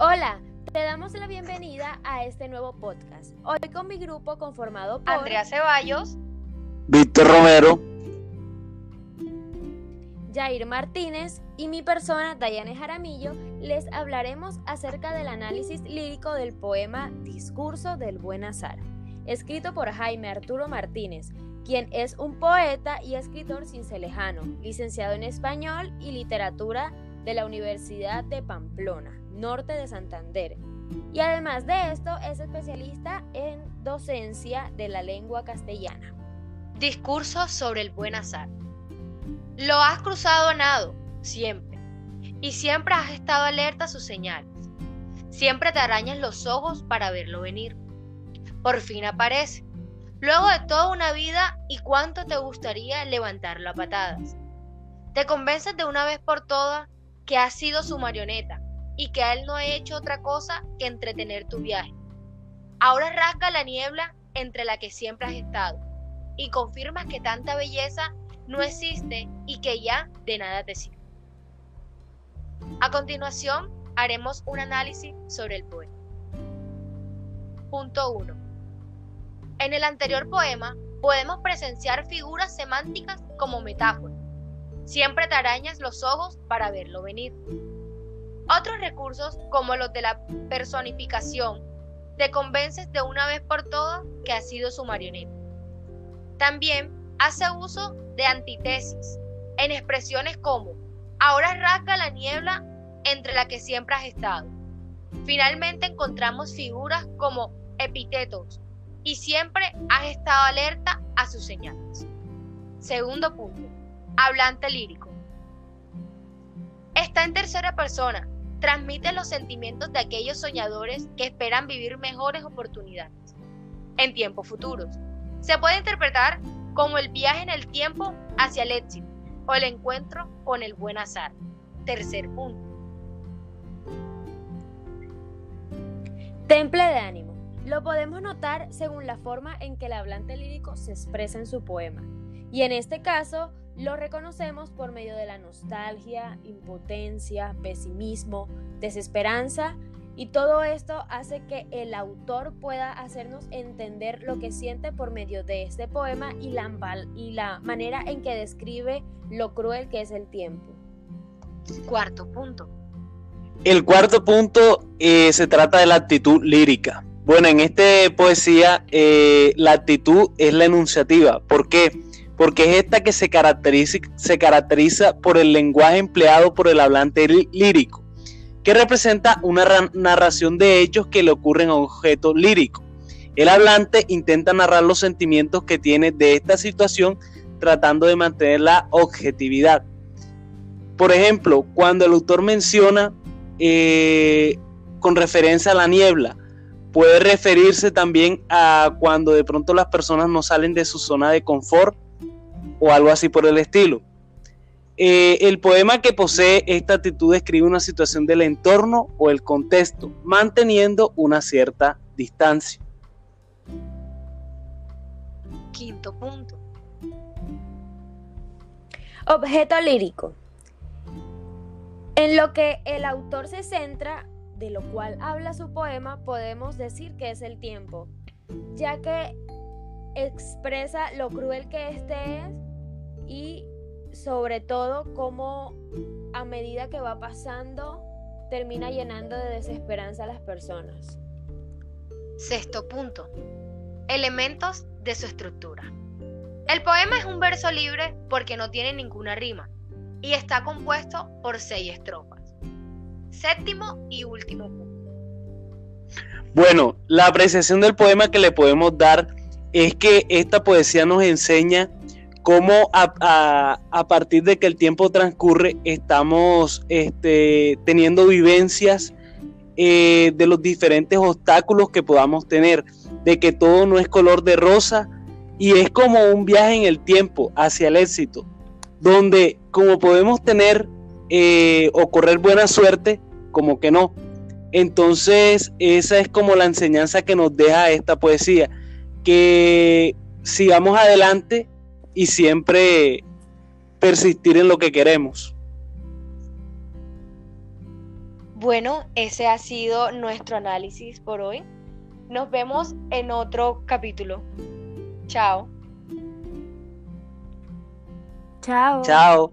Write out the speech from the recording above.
Hola, te damos la bienvenida a este nuevo podcast. Hoy con mi grupo conformado por Andrea Ceballos, Víctor Romero, Jair Martínez y mi persona, Dayane Jaramillo, les hablaremos acerca del análisis lírico del poema Discurso del Buen Azar, escrito por Jaime Arturo Martínez, quien es un poeta y escritor cincelejano, licenciado en español y literatura de la Universidad de Pamplona, norte de Santander. Y además de esto, es especialista en docencia de la lengua castellana. Discurso sobre el buen azar. Lo has cruzado a nado, siempre, y siempre has estado alerta a sus señales. Siempre te arañas los ojos para verlo venir. Por fin aparece. Luego de toda una vida y cuánto te gustaría levantarlo a patadas. Te convences de una vez por todas que has sido su marioneta y que él no ha hecho otra cosa que entretener tu viaje. Ahora rasga la niebla entre la que siempre has estado y confirmas que tanta belleza no existe y que ya de nada te sirve. A continuación, haremos un análisis sobre el poema. Punto 1. En el anterior poema podemos presenciar figuras semánticas como metáforas. Siempre te arañas los ojos para verlo venir. Otros recursos, como los de la personificación, te convences de una vez por todas que has sido su marioneta. También hace uso de antítesis en expresiones como ahora rasga la niebla entre la que siempre has estado. Finalmente encontramos figuras como epítetos y siempre has estado alerta a sus señales. Segundo punto, hablante lírico. Está en tercera persona, transmite los sentimientos de aquellos soñadores que esperan vivir mejores oportunidades en tiempos futuros. Se puede interpretar como el viaje en el tiempo hacia el éxito o el encuentro con el buen azar. Tercer punto. Temple de ánimo. Lo podemos notar según la forma en que el hablante lírico se expresa en su poema. Y en este caso, lo reconocemos por medio de la nostalgia, impotencia, pesimismo, desesperanza y todo esto hace que el autor pueda hacernos entender lo que siente por medio de este poema y la, y la manera en que describe lo cruel que es el tiempo. Cuarto punto. El cuarto punto eh, se trata de la actitud lírica. Bueno, en esta poesía eh, la actitud es la enunciativa. ¿Por qué? Porque es esta que se caracteriza, por el lenguaje empleado por el hablante lírico que representa una narración de hechos que le ocurren a un objeto lírico. El hablante intenta narrar los sentimientos que tiene de esta situación tratando de mantener la objetividad. Por ejemplo, cuando el autor menciona eh, con referencia a la niebla, puede referirse también a cuando de pronto las personas no salen de su zona de confort o algo así por el estilo. Eh, el poema que posee esta actitud describe una situación del entorno o el contexto, manteniendo una cierta distancia. Quinto punto. Objeto lírico. En lo que el autor se centra, de lo cual habla su poema, podemos decir que es el tiempo, ya que expresa lo cruel que éste es y sobre todo cómo a medida que va pasando termina llenando de desesperanza a las personas. Sexto punto. Elementos de su estructura. El poema es un verso libre porque no tiene ninguna rima y está compuesto por seis estrofas. Séptimo y último punto. Bueno, la apreciación del poema que le podemos dar es que esta poesía nos enseña cómo a, partir de que el tiempo transcurre estamos este, teniendo vivencias eh, de los diferentes obstáculos que podamos tener, de que todo no es color de rosa y es como un viaje en el tiempo hacia el éxito, donde como podemos tener eh, o correr buena suerte, como que no. Entonces esa es como la enseñanza que nos deja esta poesía, que sigamos adelante y siempre persistir en lo que queremos. Bueno, ese ha sido nuestro análisis por hoy. Nos vemos en otro capítulo. Chao. Chao. Chao.